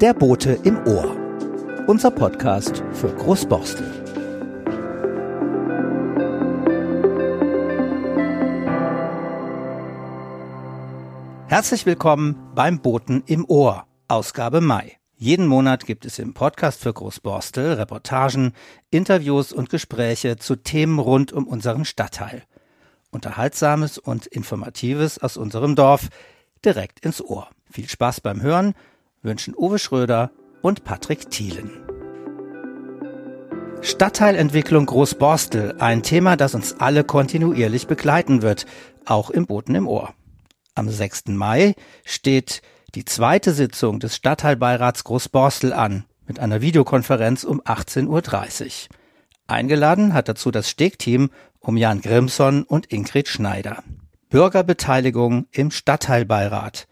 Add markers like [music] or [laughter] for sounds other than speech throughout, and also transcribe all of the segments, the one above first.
Der Bote im Ohr. Unser Podcast für Großborstel. Herzlich willkommen beim Boten im Ohr, Ausgabe Mai. Jeden Monat gibt es im Podcast für Großborstel Reportagen, Interviews und Gespräche zu Themen rund um unseren Stadtteil. Unterhaltsames und Informatives aus unserem Dorf direkt ins Ohr. Viel Spaß beim Hören wünschen Uwe Schröder und Patrick Thielen. Stadtteilentwicklung Großborstel, ein Thema, das uns alle kontinuierlich begleiten wird, auch im Boten im Ohr. Am 6. Mai steht die zweite Sitzung des Stadtteilbeirats Großborstel an, mit einer Videokonferenz um 18.30 Uhr. Eingeladen hat dazu das Stegteam um Jan Grimson und Ingrid Schneider. Bürgerbeteiligung im Stadtteilbeirat.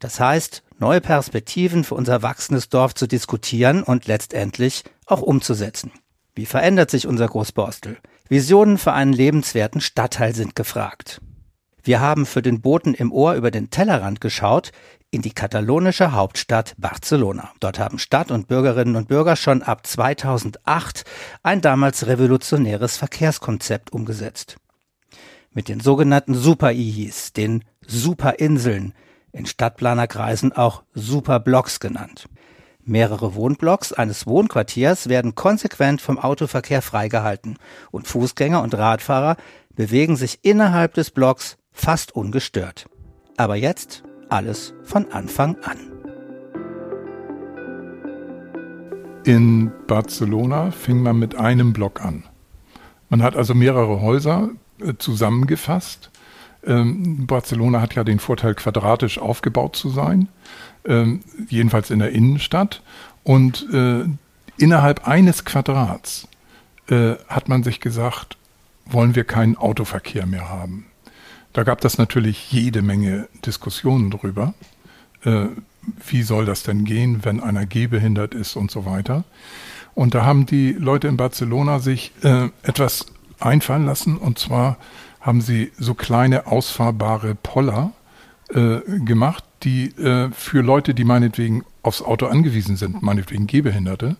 Das heißt, neue Perspektiven für unser wachsendes Dorf zu diskutieren und letztendlich auch umzusetzen. Wie verändert sich unser Großborstel? Visionen für einen lebenswerten Stadtteil sind gefragt. Wir haben für den Boten im Ohr über den Tellerrand geschaut in die katalonische Hauptstadt Barcelona. Dort haben Stadt und Bürgerinnen und Bürger schon ab 2008 ein damals revolutionäres Verkehrskonzept umgesetzt. Mit den sogenannten Super-IHIs, den Superinseln, in Stadtplanerkreisen auch Superblocks genannt. Mehrere Wohnblocks eines Wohnquartiers werden konsequent vom Autoverkehr freigehalten und Fußgänger und Radfahrer bewegen sich innerhalb des Blocks fast ungestört. Aber jetzt alles von Anfang an. In Barcelona fing man mit einem Block an. Man hat also mehrere Häuser äh, zusammengefasst. Ähm, Barcelona hat ja den Vorteil, quadratisch aufgebaut zu sein, ähm, jedenfalls in der Innenstadt. Und äh, innerhalb eines Quadrats äh, hat man sich gesagt, wollen wir keinen Autoverkehr mehr haben. Da gab es natürlich jede Menge Diskussionen drüber. Äh, wie soll das denn gehen, wenn einer gehbehindert ist und so weiter. Und da haben die Leute in Barcelona sich etwas einfallen lassen. Und zwar haben sie so kleine ausfahrbare Poller äh, gemacht, die äh, für Leute, die meinetwegen aufs Auto angewiesen sind, meinetwegen Gehbehinderte,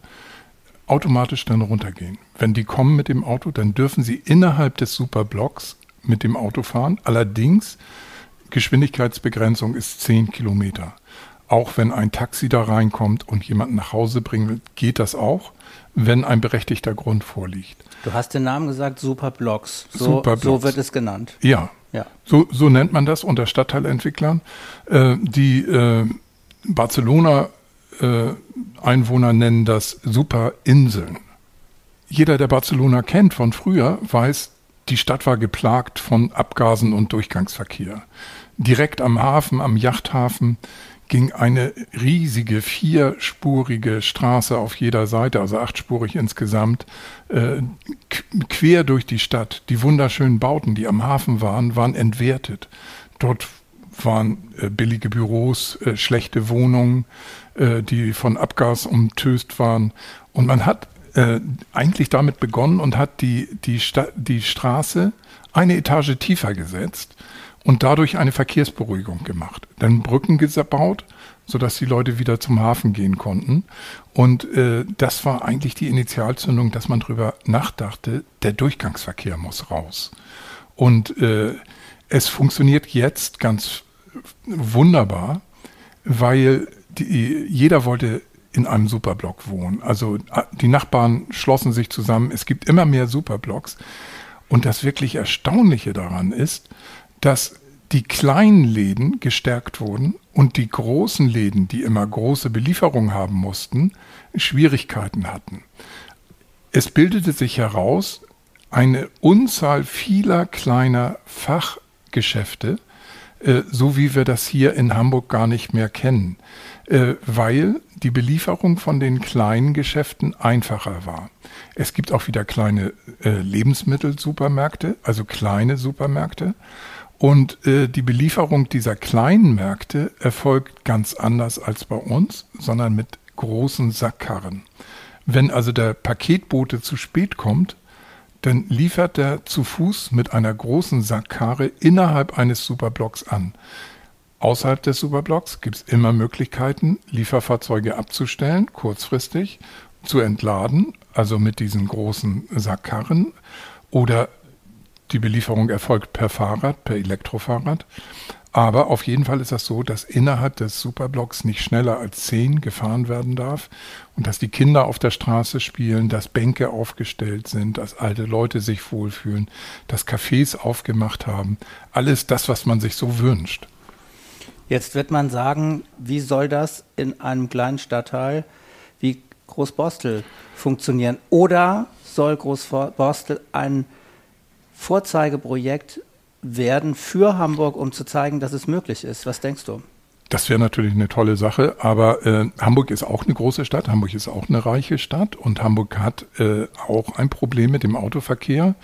automatisch dann runtergehen. Wenn die kommen mit dem Auto, dann dürfen sie innerhalb des Superblocks mit dem Auto fahren. Allerdings, Geschwindigkeitsbegrenzung ist 10 Kilometer. Auch wenn ein Taxi da reinkommt und jemanden nach Hause bringen will, geht das auch, wenn ein berechtigter Grund vorliegt. Du hast den Namen gesagt, Superblocks. So, Superblocks. so wird es genannt. Ja. ja. So, so nennt man das unter Stadtteilentwicklern. Äh, die äh, Barcelona-Einwohner äh, nennen das Superinseln. Jeder, der Barcelona kennt von früher, weiß, die Stadt war geplagt von Abgasen und Durchgangsverkehr. Direkt am Hafen, am Yachthafen, ging eine riesige vierspurige Straße auf jeder Seite, also achtspurig insgesamt, äh, quer durch die Stadt. Die wunderschönen Bauten, die am Hafen waren, waren entwertet. Dort waren äh, billige Büros, äh, schlechte Wohnungen, äh, die von Abgas umtöst waren. Und man hat äh, eigentlich damit begonnen und hat die, die, Sta die Straße eine Etage tiefer gesetzt und dadurch eine Verkehrsberuhigung gemacht. Dann Brücken gebaut, sodass die Leute wieder zum Hafen gehen konnten. Und äh, das war eigentlich die Initialzündung, dass man darüber nachdachte, der Durchgangsverkehr muss raus. Und äh, es funktioniert jetzt ganz wunderbar, weil die, jeder wollte in einem Superblock wohnen. Also die Nachbarn schlossen sich zusammen. Es gibt immer mehr Superblocks. Und das wirklich Erstaunliche daran ist, dass die kleinen Läden gestärkt wurden und die großen Läden, die immer große Belieferung haben mussten, Schwierigkeiten hatten. Es bildete sich heraus eine Unzahl vieler kleiner Fachgeschäfte, äh, so wie wir das hier in Hamburg gar nicht mehr kennen, äh, weil die Belieferung von den kleinen Geschäften einfacher war. Es gibt auch wieder kleine äh, Lebensmittelsupermärkte, also kleine Supermärkte. Und äh, die Belieferung dieser kleinen Märkte erfolgt ganz anders als bei uns, sondern mit großen Sackkarren. Wenn also der Paketbote zu spät kommt, dann liefert er zu Fuß mit einer großen Sackkarre innerhalb eines Superblocks an. Außerhalb des Superblocks gibt es immer Möglichkeiten, Lieferfahrzeuge abzustellen, kurzfristig, zu entladen, also mit diesen großen Sackkarren. Oder die Belieferung erfolgt per Fahrrad, per Elektrofahrrad. Aber auf jeden Fall ist das so, dass innerhalb des Superblocks nicht schneller als zehn gefahren werden darf und dass die Kinder auf der Straße spielen, dass Bänke aufgestellt sind, dass alte Leute sich wohlfühlen, dass Cafés aufgemacht haben. Alles das, was man sich so wünscht. Jetzt wird man sagen, wie soll das in einem kleinen Stadtteil wie Großborstel funktionieren? Oder soll Großborstel ein Vorzeigeprojekt werden für Hamburg, um zu zeigen, dass es möglich ist. Was denkst du? Das wäre natürlich eine tolle Sache, aber äh, Hamburg ist auch eine große Stadt, Hamburg ist auch eine reiche Stadt und Hamburg hat äh, auch ein Problem mit dem Autoverkehr.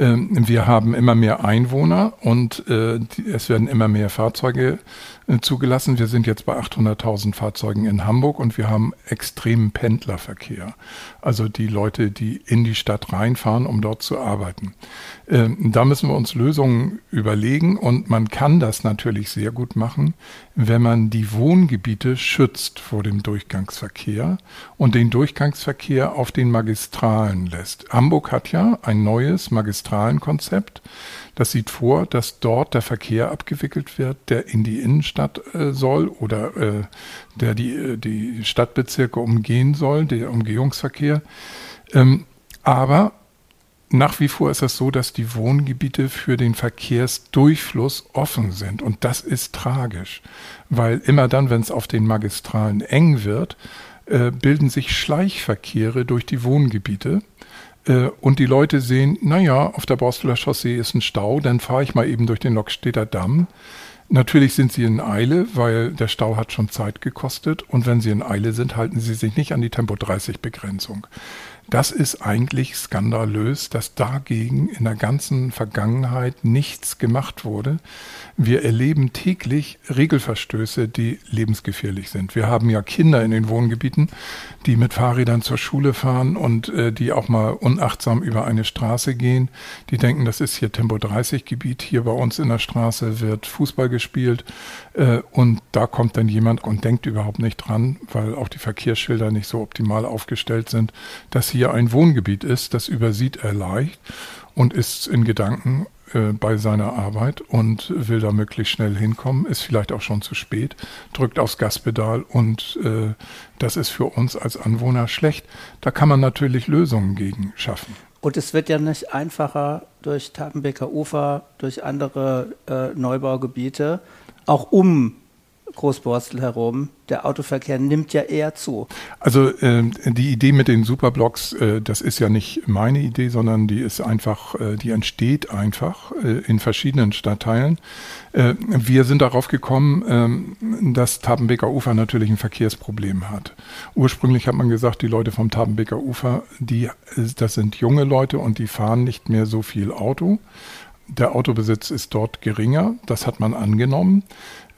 Ähm, wir haben immer mehr Einwohner und äh, es werden immer mehr Fahrzeuge äh, zugelassen. Wir sind jetzt bei 800.000 Fahrzeugen in Hamburg und wir haben extremen Pendlerverkehr. Also die Leute, die in die Stadt reinfahren, um dort zu arbeiten. Ähm, da müssen wir uns Lösungen überlegen und man kann das natürlich sehr gut machen, wenn man die Wohngebiete schützt vor dem Durchgangsverkehr und den Durchgangsverkehr auf den Magistralen lässt. Hamburg hat ja ein neues Magistralenkonzept. Das sieht vor, dass dort der Verkehr abgewickelt wird, der in die Innenstadt äh, soll oder äh, der die, äh, die Stadtbezirke umgehen soll, der Umgehungsverkehr. Ähm, aber nach wie vor ist es so, dass die Wohngebiete für den Verkehrsdurchfluss offen sind. Und das ist tragisch, weil immer dann, wenn es auf den Magistralen eng wird, äh, bilden sich Schleichverkehre durch die Wohngebiete. Äh, und die Leute sehen, naja, auf der Borsteler Chaussee ist ein Stau, dann fahre ich mal eben durch den Lockstädter Damm. Natürlich sind sie in Eile, weil der Stau hat schon Zeit gekostet. Und wenn sie in Eile sind, halten sie sich nicht an die Tempo 30 Begrenzung. Das ist eigentlich skandalös, dass dagegen in der ganzen Vergangenheit nichts gemacht wurde. Wir erleben täglich Regelverstöße, die lebensgefährlich sind. Wir haben ja Kinder in den Wohngebieten, die mit Fahrrädern zur Schule fahren und äh, die auch mal unachtsam über eine Straße gehen. Die denken, das ist hier Tempo 30 Gebiet. Hier bei uns in der Straße wird Fußball gespielt äh, und da kommt dann jemand und denkt überhaupt nicht dran, weil auch die Verkehrsschilder nicht so optimal aufgestellt sind, dass hier ein Wohngebiet ist. Das übersieht er leicht und ist in Gedanken äh, bei seiner Arbeit und will da möglichst schnell hinkommen, ist vielleicht auch schon zu spät, drückt aufs Gaspedal und äh, das ist für uns als Anwohner schlecht. Da kann man natürlich Lösungen gegen schaffen. Und es wird ja nicht einfacher durch Tapenbecker Ufer, durch andere äh, Neubaugebiete, auch um Großborstel herum. Der Autoverkehr nimmt ja eher zu. Also äh, die Idee mit den Superblocks, äh, das ist ja nicht meine Idee, sondern die ist einfach, äh, die entsteht einfach äh, in verschiedenen Stadtteilen. Äh, wir sind darauf gekommen, ähm, dass Tabenbeker Ufer natürlich ein Verkehrsproblem hat. Ursprünglich hat man gesagt, die Leute vom Tabenbeker Ufer, die, äh, das sind junge Leute und die fahren nicht mehr so viel Auto. Der Autobesitz ist dort geringer, das hat man angenommen.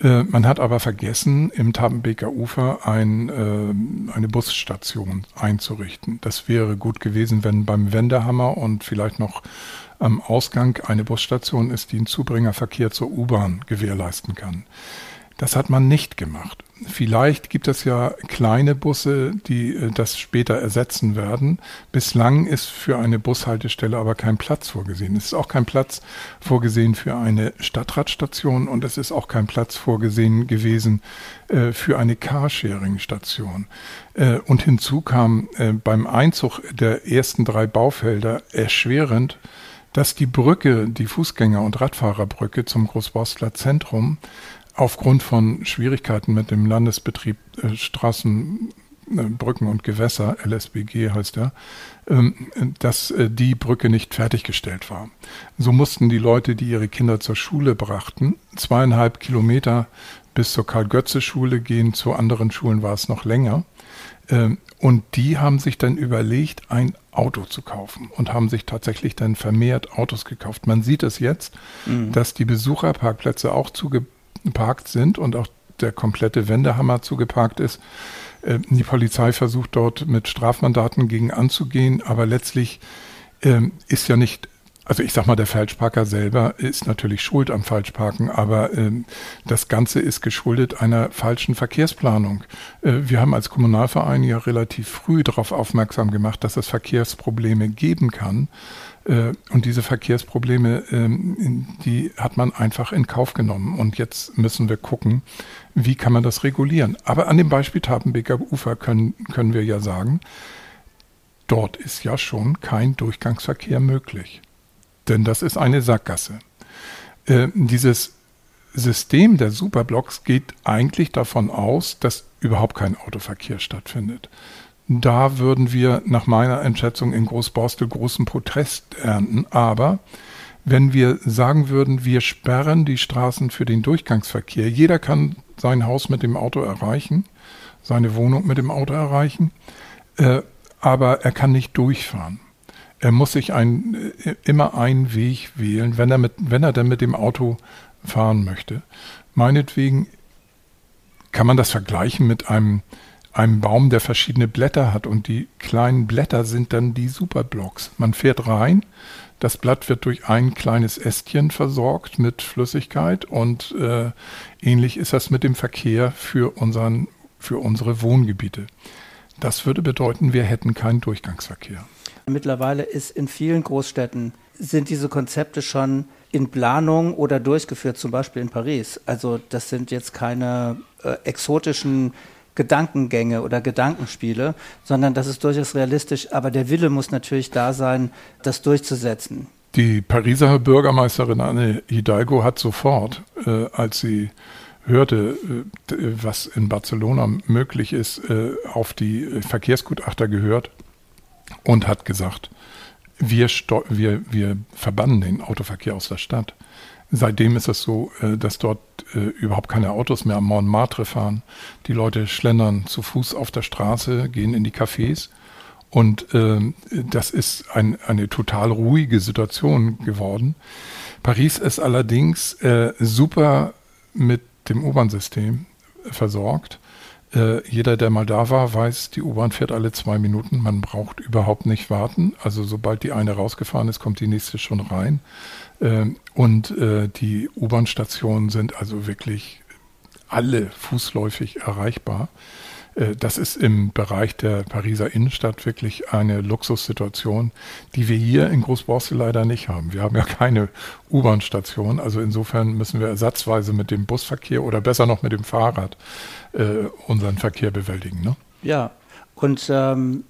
Äh, man hat aber vergessen, im Tabenbeker Ufer ein, äh, eine Busstation einzurichten. Das wäre gut gewesen, wenn beim Wendehammer und vielleicht noch am Ausgang eine Busstation ist, die einen Zubringerverkehr zur U-Bahn gewährleisten kann. Das hat man nicht gemacht. Vielleicht gibt es ja kleine Busse, die äh, das später ersetzen werden. Bislang ist für eine Bushaltestelle aber kein Platz vorgesehen. Es ist auch kein Platz vorgesehen für eine Stadtradstation und es ist auch kein Platz vorgesehen gewesen äh, für eine Carsharing-Station. Äh, und hinzu kam äh, beim Einzug der ersten drei Baufelder erschwerend, dass die Brücke, die Fußgänger- und Radfahrerbrücke zum Großborstler Zentrum aufgrund von Schwierigkeiten mit dem Landesbetrieb äh, Straßen, äh, Brücken und Gewässer, LSBG heißt er, ähm, dass äh, die Brücke nicht fertiggestellt war. So mussten die Leute, die ihre Kinder zur Schule brachten, zweieinhalb Kilometer bis zur Karl-Götze-Schule gehen. Zu anderen Schulen war es noch länger. Ähm, und die haben sich dann überlegt, ein Auto zu kaufen und haben sich tatsächlich dann vermehrt Autos gekauft. Man sieht es jetzt, mhm. dass die Besucherparkplätze auch zuge geparkt sind und auch der komplette Wendehammer zugeparkt ist. Äh, die Polizei versucht dort mit Strafmandaten gegen anzugehen, aber letztlich ähm, ist ja nicht also ich sag mal, der Falschparker selber ist natürlich schuld am Falschparken, aber ähm, das Ganze ist geschuldet einer falschen Verkehrsplanung. Äh, wir haben als Kommunalverein ja relativ früh darauf aufmerksam gemacht, dass es Verkehrsprobleme geben kann. Äh, und diese Verkehrsprobleme, ähm, die hat man einfach in Kauf genommen. Und jetzt müssen wir gucken, wie kann man das regulieren. Aber an dem Beispiel Tapenbeker Ufer können, können wir ja sagen, dort ist ja schon kein Durchgangsverkehr möglich denn das ist eine Sackgasse. Äh, dieses System der Superblocks geht eigentlich davon aus, dass überhaupt kein Autoverkehr stattfindet. Da würden wir nach meiner Einschätzung in Großborstel großen Protest ernten. Aber wenn wir sagen würden, wir sperren die Straßen für den Durchgangsverkehr, jeder kann sein Haus mit dem Auto erreichen, seine Wohnung mit dem Auto erreichen, äh, aber er kann nicht durchfahren. Er muss sich ein, äh, immer einen Weg wählen, wenn er, mit, wenn er dann mit dem Auto fahren möchte. Meinetwegen kann man das vergleichen mit einem, einem Baum, der verschiedene Blätter hat und die kleinen Blätter sind dann die Superblocks. Man fährt rein, das Blatt wird durch ein kleines Ästchen versorgt mit Flüssigkeit und äh, ähnlich ist das mit dem Verkehr für, unseren, für unsere Wohngebiete. Das würde bedeuten, wir hätten keinen Durchgangsverkehr. Mittlerweile ist in vielen Großstädten sind diese Konzepte schon in Planung oder durchgeführt, zum Beispiel in Paris. Also das sind jetzt keine äh, exotischen Gedankengänge oder Gedankenspiele, sondern das ist durchaus realistisch. Aber der Wille muss natürlich da sein, das durchzusetzen. Die Pariser Bürgermeisterin Anne Hidalgo hat sofort, äh, als sie hörte, äh, was in Barcelona möglich ist, äh, auf die Verkehrsgutachter gehört und hat gesagt, wir, wir, wir verbannen den Autoverkehr aus der Stadt. Seitdem ist es so, äh, dass dort äh, überhaupt keine Autos mehr am Montmartre fahren. Die Leute schlendern zu Fuß auf der Straße, gehen in die Cafés. Und äh, das ist ein, eine total ruhige Situation geworden. Paris ist allerdings äh, super mit dem U-Bahn-System versorgt. Äh, jeder, der mal da war, weiß, die U-Bahn fährt alle zwei Minuten. Man braucht überhaupt nicht warten. Also sobald die eine rausgefahren ist, kommt die nächste schon rein. Äh, und äh, die U-Bahn-Stationen sind also wirklich alle fußläufig erreichbar. Äh, das ist im Bereich der Pariser Innenstadt wirklich eine Luxussituation, die wir hier in Großborstel leider nicht haben. Wir haben ja keine U-Bahn-Station, also insofern müssen wir ersatzweise mit dem Busverkehr oder besser noch mit dem Fahrrad äh, unseren Verkehr bewältigen. Ne? Ja, und ähm,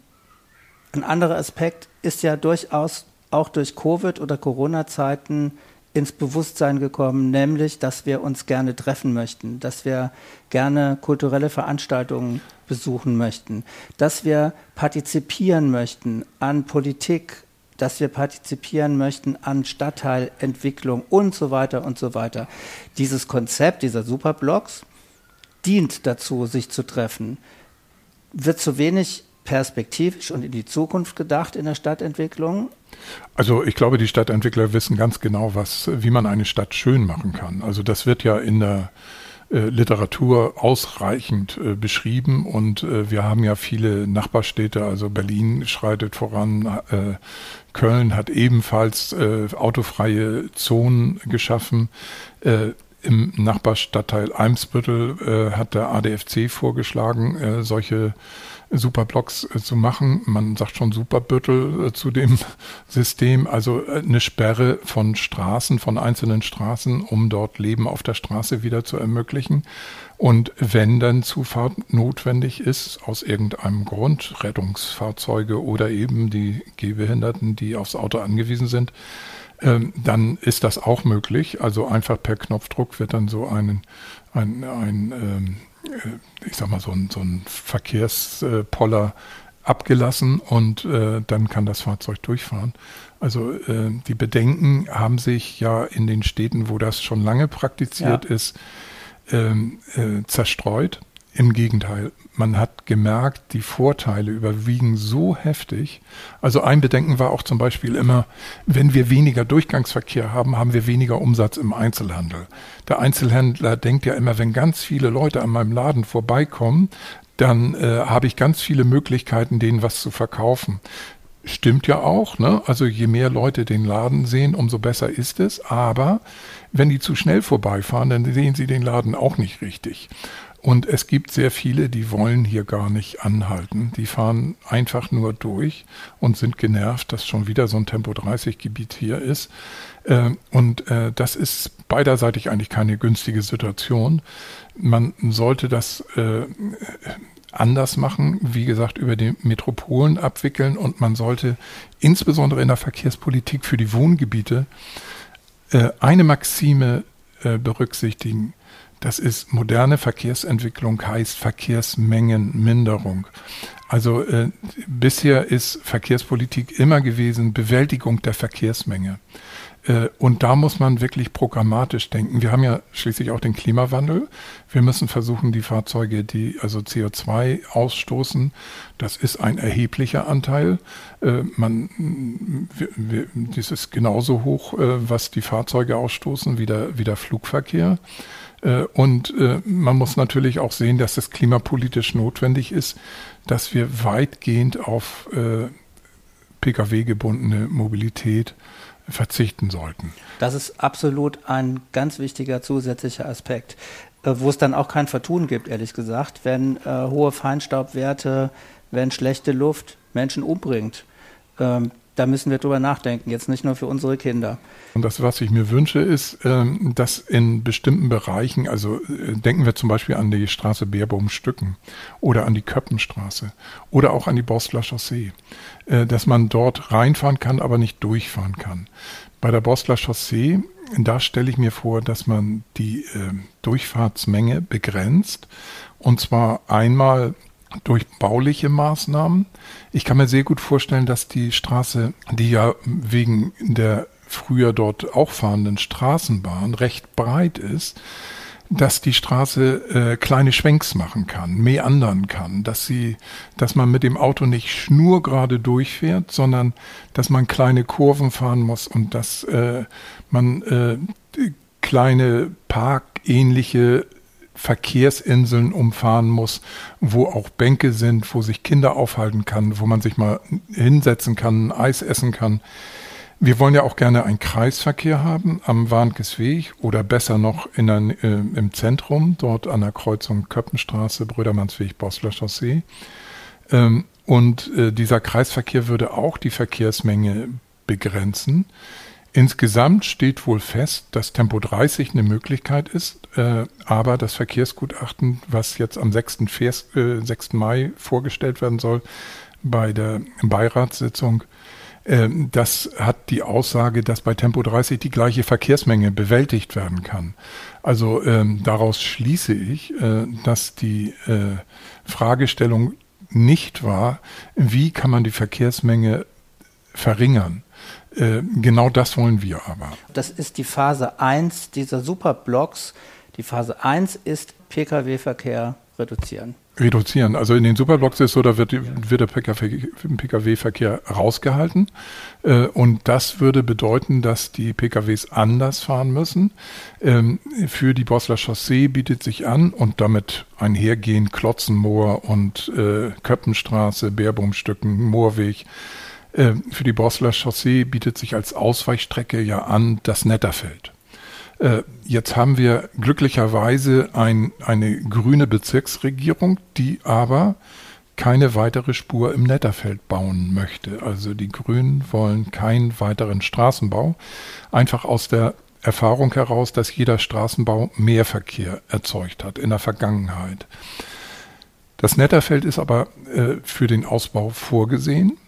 ein anderer Aspekt ist ja durchaus auch durch Covid oder Corona-Zeiten ins Bewusstsein gekommen, nämlich, dass wir uns gerne treffen möchten, dass wir gerne kulturelle Veranstaltungen besuchen möchten, dass wir partizipieren möchten an Politik, dass wir partizipieren möchten an Stadtteilentwicklung und so weiter und so weiter. Dieses Konzept dieser Superblocks dient dazu, sich zu treffen, wird zu wenig perspektivisch und in die Zukunft gedacht in der Stadtentwicklung? Also ich glaube, die Stadtentwickler wissen ganz genau, was, wie man eine Stadt schön machen kann. Also das wird ja in der äh, Literatur ausreichend äh, beschrieben und äh, wir haben ja viele Nachbarstädte, also Berlin schreitet voran, äh, Köln hat ebenfalls äh, autofreie Zonen geschaffen. Äh, Im Nachbarstadtteil Eimsbüttel hat der ADFC vorgeschlagen, solche Superblocks äh, zu machen. Man sagt schon Superbüttel äh, zu dem [laughs] System, also äh, eine Sperre von Straßen, von einzelnen Straßen, um dort Leben auf der Straße wieder zu ermöglichen. Und wenn dann Zufahrt notwendig ist, aus irgendeinem Grund, Rettungsfahrzeuge oder eben die Gehbehinderten, die aufs Auto angewiesen sind, ähm, dann ist das auch möglich. Also einfach per Knopfdruck wird dann so ein, ein, ein ähm, äh, ich sag mal, so ein, so ein Verkehrspoller abgelassen und äh, dann kann das Fahrzeug durchfahren. Also äh, die Bedenken haben sich ja in den Städten, wo das schon lange praktiziert ja. ist, ähm, äh, zerstreut. Im Gegenteil, man hat gemerkt, die Vorteile überwiegen so heftig. Also ein Bedenken war auch zum Beispiel immer, wenn wir weniger Durchgangsverkehr haben, haben wir weniger Umsatz im Einzelhandel. Der Einzelhändler denkt ja immer, wenn ganz viele Leute an meinem Laden vorbeikommen, dann äh, habe ich ganz viele Möglichkeiten, denen was zu verkaufen. stimmt ja auch. Ne? Also je mehr Leute den Laden sehen, umso besser ist es. Aber wenn die zu schnell vorbeifahren, dann sehen sie den Laden auch nicht richtig. Und es gibt sehr viele, die wollen hier gar nicht anhalten. Die fahren einfach nur durch und sind genervt, dass schon wieder so ein Tempo 30 Gebiet hier ist. Äh, und äh, das ist beiderseitig eigentlich keine günstige Situation. Man sollte das äh, anders machen, wie gesagt, über die Metropolen abwickeln und man sollte insbesondere in der Verkehrspolitik für die Wohngebiete eine Maxime berücksichtigen das ist moderne Verkehrsentwicklung heißt Verkehrsmengenminderung. Also äh, bisher ist Verkehrspolitik immer gewesen Bewältigung der Verkehrsmenge. Äh, und da muss man wirklich programmatisch denken. Wir haben ja schließlich auch den Klimawandel. Wir müssen versuchen, die Fahrzeuge, die also CO2 ausstoßen, das ist ein erheblicher Anteil. Äh, man, das ist genauso hoch, äh, was die Fahrzeuge ausstoßen, wie der, wie der Flugverkehr. Äh, und äh, man muss natürlich auch sehen, dass es klimapolitisch notwendig ist, dass wir weitgehend auf äh, Pkw-gebundene Mobilität verzichten sollten. Das ist absolut ein ganz wichtiger zusätzlicher Aspekt, wo es dann auch kein Vertun gibt, ehrlich gesagt, wenn äh, hohe Feinstaubwerte, wenn schlechte Luft Menschen umbringt. Ähm, da müssen wir drüber nachdenken, jetzt nicht nur für unsere Kinder. Und das, was ich mir wünsche, ist, ähm, dass in bestimmten Bereichen, also äh, denken wir zum Beispiel an die Straße Beerbohm-Stücken oder an die Köppenstraße oder auch an die Borstler Chaussee, äh, dass man dort reinfahren kann, aber nicht durchfahren kann. Bei der Borstler Chaussee, da stelle ich mir vor, dass man die äh, Durchfahrtsmenge begrenzt. Und zwar einmal durch bauliche Maßnahmen. Ich kann mir sehr gut vorstellen, dass die Straße, die ja wegen der früher dort auch fahrenden Straßenbahn recht breit ist, dass die Straße äh, kleine Schwenks machen kann, meandern kann, dass sie, dass man mit dem Auto nicht schnurgerade durchfährt, sondern dass man kleine Kurven fahren muss und dass äh, man äh, kleine parkähnliche Verkehrsinseln umfahren muss, wo auch Bänke sind, wo sich Kinder aufhalten kann, wo man sich mal hinsetzen kann, Eis essen kann. Wir wollen ja auch gerne einen Kreisverkehr haben am Warnkesweg oder besser noch in ein, äh, im Zentrum, dort an der Kreuzung Köppenstraße, Brödermannsweg, Bosler Chaussee. Ähm, und äh, dieser Kreisverkehr würde auch die Verkehrsmenge begrenzen. Insgesamt steht wohl fest, dass Tempo 30 eine Möglichkeit ist, äh, aber das Verkehrsgutachten, was jetzt am 6. Vers, äh, 6. Mai vorgestellt werden soll bei der Beiratssitzung, äh, das hat die Aussage, dass bei Tempo 30 die gleiche Verkehrsmenge bewältigt werden kann. Also ähm, daraus schließe ich, äh, dass die äh, Fragestellung nicht war, wie kann man die Verkehrsmenge verringern. Äh, genau das wollen wir aber. Das ist die Phase 1 dieser Superblocks. Die Phase 1 ist Pkw-Verkehr reduzieren. Reduzieren. Also in den Superblocks ist so, da wird, wird der Pkw-Verkehr rausgehalten. Äh, und das würde bedeuten, dass die Pkws anders fahren müssen. Ähm, für die Bosler Chaussee bietet sich an und damit einhergehen Klotzenmoor und äh, Köppenstraße, Bärbumstücken, Moorweg für die Bosler Chaussee bietet sich als Ausweichstrecke ja an das Netterfeld. Äh, jetzt haben wir glücklicherweise ein, eine grüne Bezirksregierung, die aber keine weitere Spur im Netterfeld bauen möchte. Also die Grünen wollen keinen weiteren Straßenbau, einfach aus der Erfahrung heraus, dass jeder Straßenbau mehr Verkehr erzeugt hat in der Vergangenheit. Das Netterfeld ist aber äh, für den Ausbau vorgesehen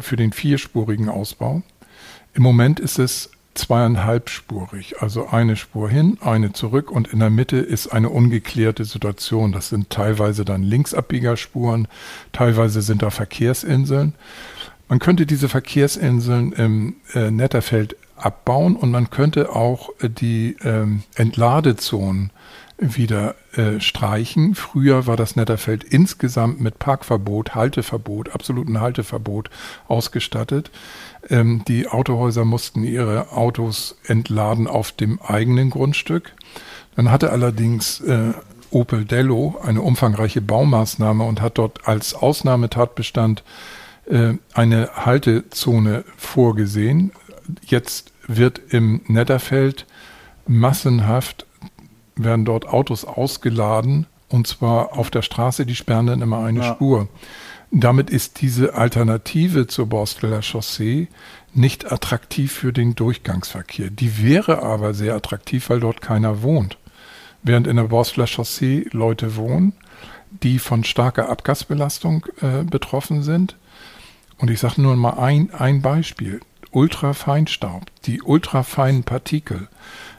für den vierspurigen Ausbau. Im Moment ist es zweieinhalbspurig, also eine Spur hin, eine zurück und in der Mitte ist eine ungeklärte Situation. Das sind teilweise dann Linksabbiegerspuren, teilweise sind da Verkehrsinseln. Man könnte diese Verkehrsinseln im äh, Netterfeld abbauen und man könnte auch äh, die ähm, Entladezonen wieder äh, streichen. Früher war das Netterfeld insgesamt mit Parkverbot, Halteverbot, absoluten Halteverbot ausgestattet. Ähm, die Autohäuser mussten ihre Autos entladen auf dem eigenen Grundstück. Dann hatte allerdings äh, Opel Dello eine umfangreiche Baumaßnahme und hat dort als Ausnahmetatbestand äh, eine Haltezone vorgesehen. Jetzt wird im Netterfeld massenhaft werden dort Autos ausgeladen und zwar auf der Straße, die sperren dann immer eine ja. Spur. Damit ist diese Alternative zur Borsteler Chaussee nicht attraktiv für den Durchgangsverkehr. Die wäre aber sehr attraktiv, weil dort keiner wohnt. Während in der Borsteler Chaussee Leute wohnen, die von starker Abgasbelastung äh, betroffen sind. Und ich sage nur mal ein, ein Beispiel. Ultrafeinstaub, die ultrafeinen Partikel,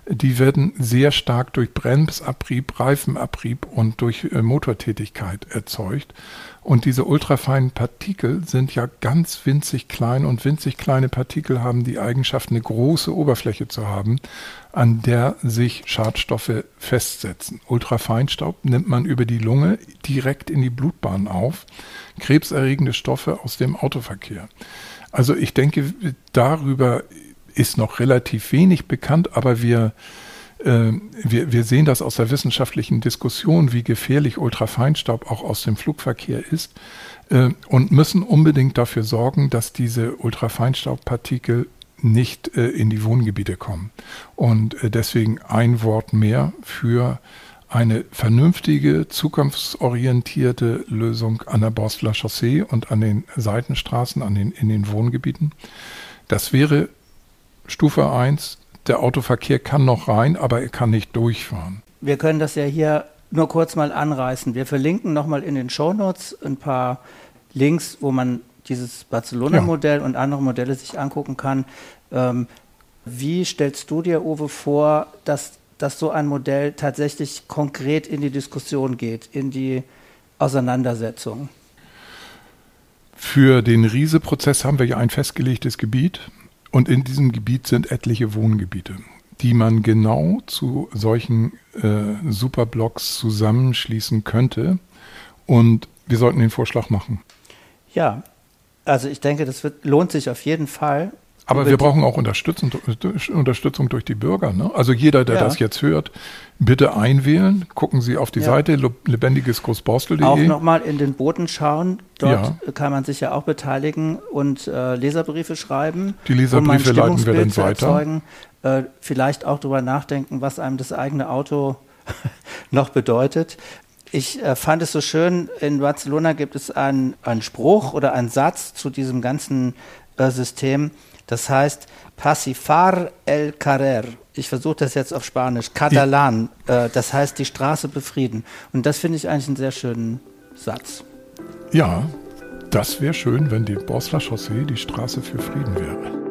die werden sehr stark durch Bremsabrieb, Reifenabrieb und durch äh, Motortätigkeit erzeugt. Und diese ultrafeinen Partikel sind ja ganz winzig klein und winzig kleine Partikel haben die Eigenschaft, eine große Oberfläche zu haben, an der sich Schadstoffe festsetzen. Ultrafeinstaub nimmt man über die Lunge direkt in die Blutbahn auf. Krebserregende Stoffe aus dem Autoverkehr. Also ich denke, darüber ist noch relativ wenig bekannt, aber wir, äh, wir, wir sehen das aus der wissenschaftlichen Diskussion, wie gefährlich Ultrafeinstaub auch aus dem Flugverkehr ist äh, und müssen unbedingt dafür sorgen, dass diese Ultrafeinstaubpartikel nicht äh, in die Wohngebiete kommen. Und äh, deswegen ein Wort mehr für eine vernünftige, zukunftsorientierte Lösung an der Borstler Chaussee und an den Seitenstraßen, an den, in den Wohngebieten. Das wäre Stufe 1, der Autoverkehr kann noch rein, aber er kann nicht durchfahren. Wir können das ja hier nur kurz mal anreißen. Wir verlinken nochmal in den Shownotes ein paar Links, wo man dieses Barcelona-Modell ja. und andere Modelle sich angucken kann. Ähm, wie stellst du dir, Uwe, vor, dass, dass so ein Modell tatsächlich konkret in die Diskussion geht, in die Auseinandersetzung? Für den Riese-Prozess haben wir ja ein festgelegtes Gebiet. Und in diesem Gebiet sind etliche Wohngebiete, die man genau zu solchen äh, Superblocks zusammenschließen könnte. Und wir sollten den Vorschlag machen. Ja, also ich denke, das wird, lohnt sich auf jeden Fall. Aber wir brauchen auch Unterstützung, Unterstützung durch die Bürger. Ne? Also jeder, der ja. das jetzt hört, bitte einwählen. Gucken Sie auf die ja. Seite lebendigesgroßborstel.de. Auch nochmal in den Boten schauen. Dort ja. kann man sich ja auch beteiligen und äh, Leserbriefe schreiben. Die Leserbriefe um leiten wir dann weiter. Äh, vielleicht auch darüber nachdenken, was einem das eigene Auto [laughs] noch bedeutet. Ich äh, fand es so schön, in Barcelona gibt es einen Spruch oder einen Satz zu diesem ganzen System. Das heißt Pacifar el Carrer. Ich versuche das jetzt auf Spanisch. Catalan. Äh, das heißt die Straße befrieden. Und das finde ich eigentlich einen sehr schönen Satz. Ja, das wäre schön, wenn die Bosler Chaussee die Straße für Frieden wäre.